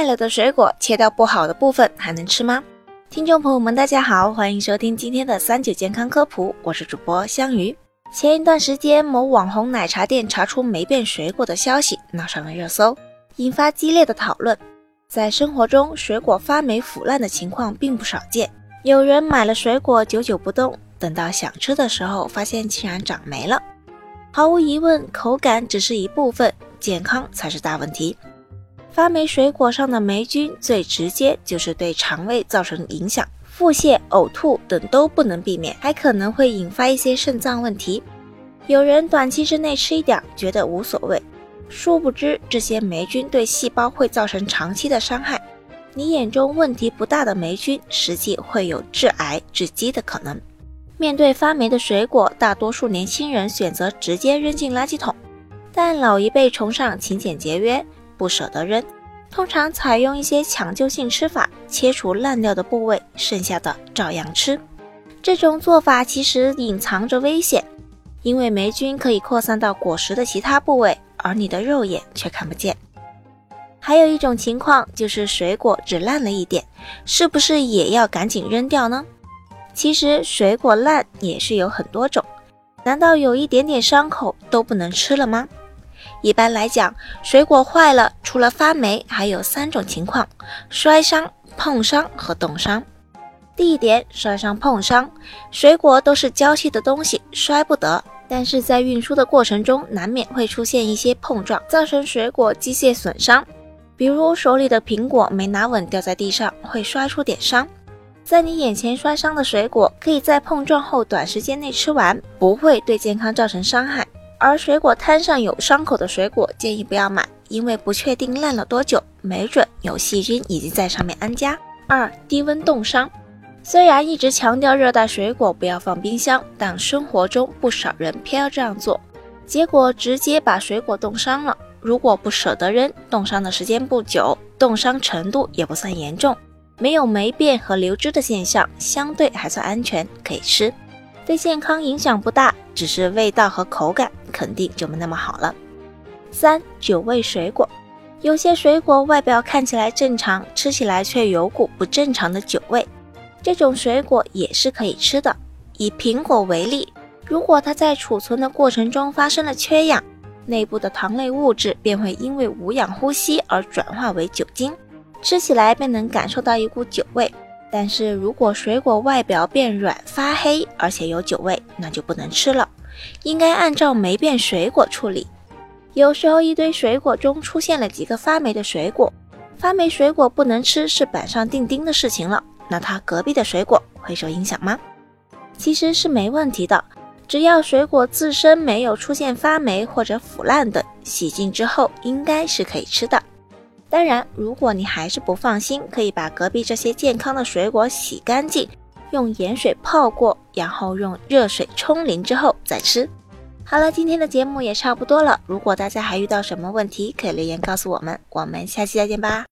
坏了的水果切掉不好的部分还能吃吗？听众朋友们，大家好，欢迎收听今天的三九健康科普，我是主播香鱼。前一段时间，某网红奶茶店查出霉变水果的消息闹上了热搜，引发激烈的讨论。在生活中，水果发霉腐烂的情况并不少见。有人买了水果久久不动，等到想吃的时候，发现竟然长霉了。毫无疑问，口感只是一部分，健康才是大问题。发霉水果上的霉菌最直接就是对肠胃造成影响。腹泻、呕吐等都不能避免，还可能会引发一些肾脏问题。有人短期之内吃一点觉得无所谓，殊不知这些霉菌对细胞会造成长期的伤害。你眼中问题不大的霉菌，实际会有致癌致畸的可能。面对发霉的水果，大多数年轻人选择直接扔进垃圾桶，但老一辈崇尚勤俭节约，不舍得扔。通常采用一些抢救性吃法，切除烂掉的部位，剩下的照样吃。这种做法其实隐藏着危险，因为霉菌可以扩散到果实的其他部位，而你的肉眼却看不见。还有一种情况就是水果只烂了一点，是不是也要赶紧扔掉呢？其实水果烂也是有很多种，难道有一点点伤口都不能吃了吗？一般来讲，水果坏了，除了发霉，还有三种情况：摔伤、碰伤和冻伤。第一点，摔伤、碰伤，水果都是娇气的东西，摔不得。但是在运输的过程中，难免会出现一些碰撞，造成水果机械损伤。比如手里的苹果没拿稳，掉在地上，会摔出点伤。在你眼前摔伤的水果，可以在碰撞后短时间内吃完，不会对健康造成伤害。而水果摊上有伤口的水果，建议不要买，因为不确定烂了多久，没准有细菌已经在上面安家。二、低温冻伤。虽然一直强调热带水果不要放冰箱，但生活中不少人偏要这样做，结果直接把水果冻伤了。如果不舍得扔，冻伤的时间不久，冻伤程度也不算严重，没有霉变和流汁的现象，相对还算安全，可以吃。对健康影响不大，只是味道和口感肯定就没那么好了。三、酒味水果，有些水果外表看起来正常，吃起来却有股不正常的酒味，这种水果也是可以吃的。以苹果为例，如果它在储存的过程中发生了缺氧，内部的糖类物质便会因为无氧呼吸而转化为酒精，吃起来便能感受到一股酒味。但是如果水果外表变软发黑，而且有酒味，那就不能吃了，应该按照霉变水果处理。有时候一堆水果中出现了几个发霉的水果，发霉水果不能吃是板上钉钉的事情了，那它隔壁的水果会受影响吗？其实是没问题的，只要水果自身没有出现发霉或者腐烂等，洗净之后应该是可以吃的。当然，如果你还是不放心，可以把隔壁这些健康的水果洗干净，用盐水泡过，然后用热水冲淋之后再吃。好了，今天的节目也差不多了。如果大家还遇到什么问题，可以留言告诉我们。我们下期再见吧。